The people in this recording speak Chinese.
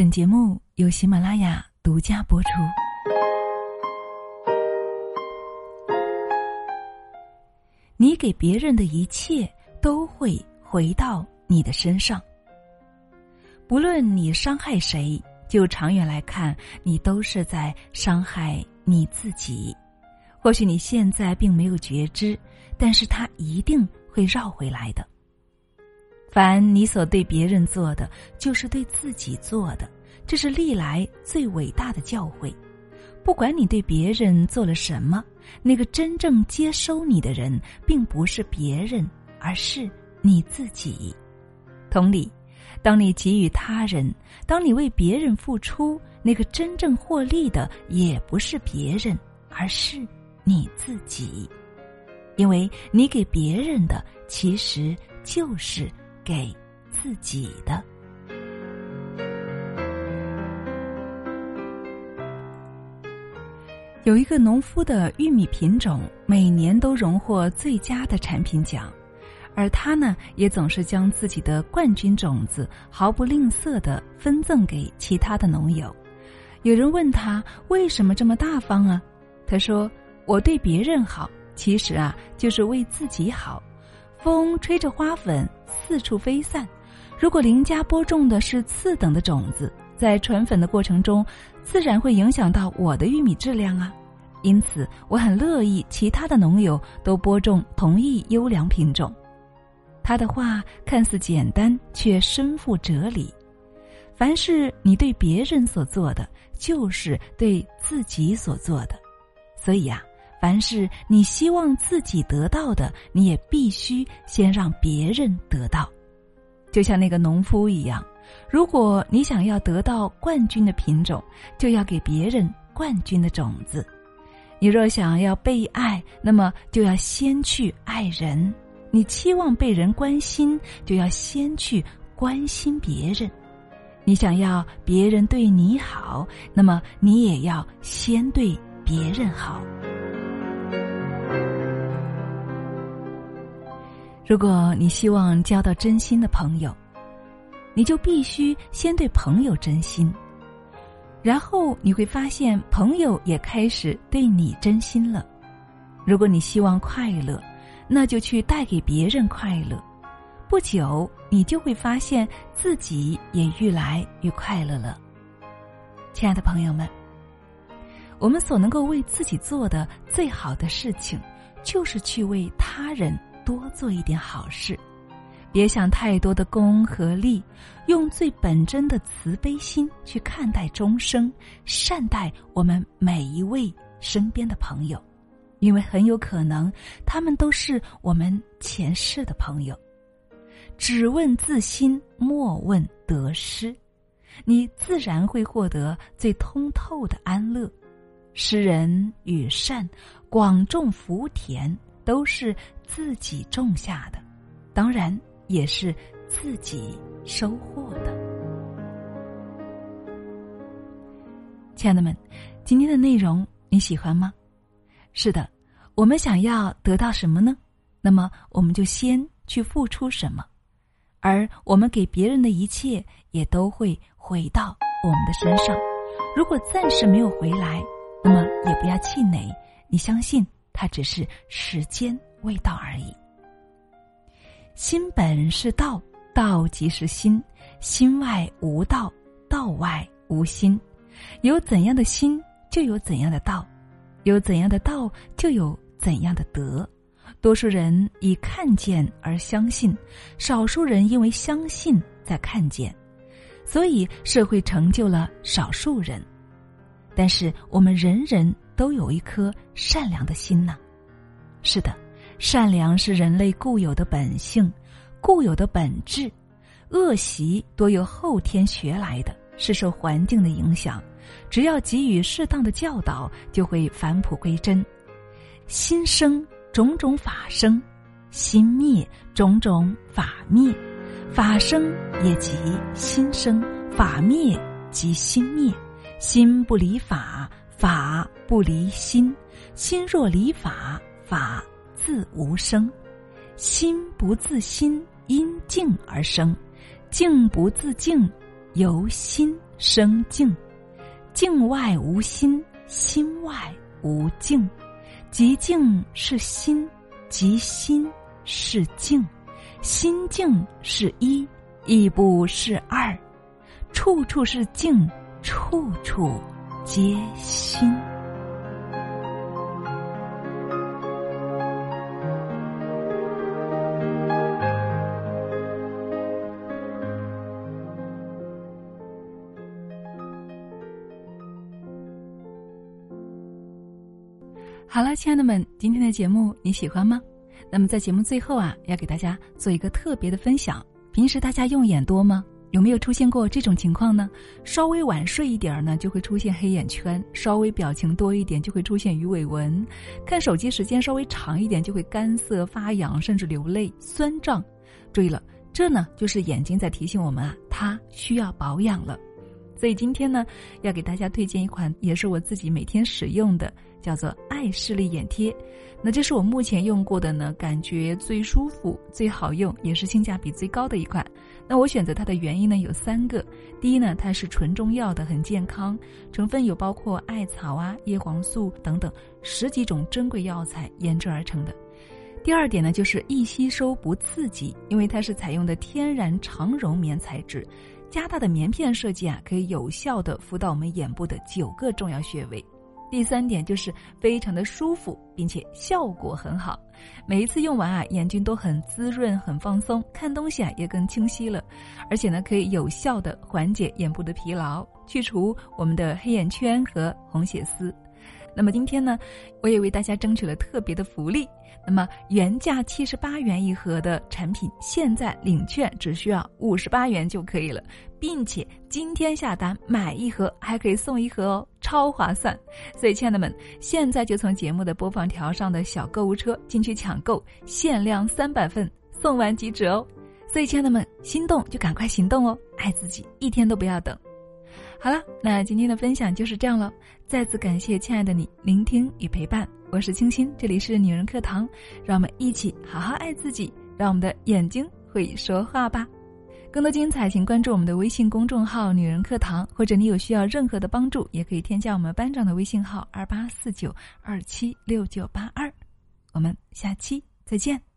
本节目由喜马拉雅独家播出。你给别人的一切都会回到你的身上，不论你伤害谁，就长远来看，你都是在伤害你自己。或许你现在并没有觉知，但是它一定会绕回来的。凡你所对别人做的，就是对自己做的，这是历来最伟大的教诲。不管你对别人做了什么，那个真正接收你的人，并不是别人，而是你自己。同理，当你给予他人，当你为别人付出，那个真正获利的，也不是别人，而是你自己。因为你给别人的，其实就是。给自己的。有一个农夫的玉米品种每年都荣获最佳的产品奖，而他呢，也总是将自己的冠军种子毫不吝啬的分赠给其他的农友。有人问他为什么这么大方啊？他说：“我对别人好，其实啊，就是为自己好。”风吹着花粉四处飞散，如果邻家播种的是次等的种子，在传粉的过程中，自然会影响到我的玉米质量啊。因此，我很乐意其他的农友都播种同一优良品种。他的话看似简单，却深富哲理。凡是你对别人所做的，就是对自己所做的。所以呀。凡是你希望自己得到的，你也必须先让别人得到。就像那个农夫一样，如果你想要得到冠军的品种，就要给别人冠军的种子。你若想要被爱，那么就要先去爱人；你期望被人关心，就要先去关心别人；你想要别人对你好，那么你也要先对别人好。如果你希望交到真心的朋友，你就必须先对朋友真心，然后你会发现朋友也开始对你真心了。如果你希望快乐，那就去带给别人快乐，不久你就会发现自己也愈来愈快乐了。亲爱的朋友们，我们所能够为自己做的最好的事情，就是去为他人。多做一点好事，别想太多的功和利，用最本真的慈悲心去看待众生，善待我们每一位身边的朋友，因为很有可能他们都是我们前世的朋友。只问自心，莫问得失，你自然会获得最通透的安乐。施人与善，广种福田。都是自己种下的，当然也是自己收获的。亲爱的们，今天的内容你喜欢吗？是的，我们想要得到什么呢？那么我们就先去付出什么，而我们给别人的一切也都会回到我们的身上。如果暂时没有回来，那么也不要气馁，你相信。它只是时间未到而已。心本是道，道即是心，心外无道，道外无心。有怎样的心，就有怎样的道；有怎样的道，就有怎样的德。多数人以看见而相信，少数人因为相信在看见，所以社会成就了少数人。但是我们人人。都有一颗善良的心呢。是的，善良是人类固有的本性、固有的本质。恶习多由后天学来的，是受环境的影响。只要给予适当的教导，就会返璞归真。心生种种法生，心灭种种法灭。法生也即心生，法灭即心灭。心不离法。法不离心，心若离法，法自无生。心不自心，因静而生；静不自静，由心生静，境外无心，心外无境。即静是心，即心是境，心境是一，亦不是二，处处是静，处处皆心。好了，亲爱的们，今天的节目你喜欢吗？那么在节目最后啊，要给大家做一个特别的分享。平时大家用眼多吗？有没有出现过这种情况呢？稍微晚睡一点儿呢，就会出现黑眼圈；稍微表情多一点，就会出现鱼尾纹；看手机时间稍微长一点，就会干涩发痒，甚至流泪、酸胀。注意了，这呢就是眼睛在提醒我们啊，它需要保养了。所以今天呢，要给大家推荐一款，也是我自己每天使用的。叫做爱视力眼贴，那这是我目前用过的呢，感觉最舒服、最好用，也是性价比最高的一款。那我选择它的原因呢有三个：第一呢，它是纯中药的，很健康，成分有包括艾草啊、叶黄素等等十几种珍贵药材研制而成的；第二点呢，就是易吸收不刺激，因为它是采用的天然长绒棉材质，加大的棉片设计啊，可以有效的敷到我们眼部的九个重要穴位。第三点就是非常的舒服，并且效果很好。每一次用完啊，眼睛都很滋润、很放松，看东西啊也更清晰了。而且呢，可以有效的缓解眼部的疲劳，去除我们的黑眼圈和红血丝。那么今天呢，我也为大家争取了特别的福利。那么原价七十八元一盒的产品，现在领券只需要五十八元就可以了，并且今天下单买一盒还可以送一盒哦，超划算！所以亲爱的们，现在就从节目的播放条上的小购物车进去抢购，限量三百份，送完即止哦！所以亲爱的们，心动就赶快行动哦，爱自己一天都不要等。好了，那今天的分享就是这样了。再次感谢亲爱的你聆听与陪伴，我是清新，这里是女人课堂，让我们一起好好爱自己，让我们的眼睛会说话吧。更多精彩，请关注我们的微信公众号“女人课堂”，或者你有需要任何的帮助，也可以添加我们班长的微信号二八四九二七六九八二。我们下期再见。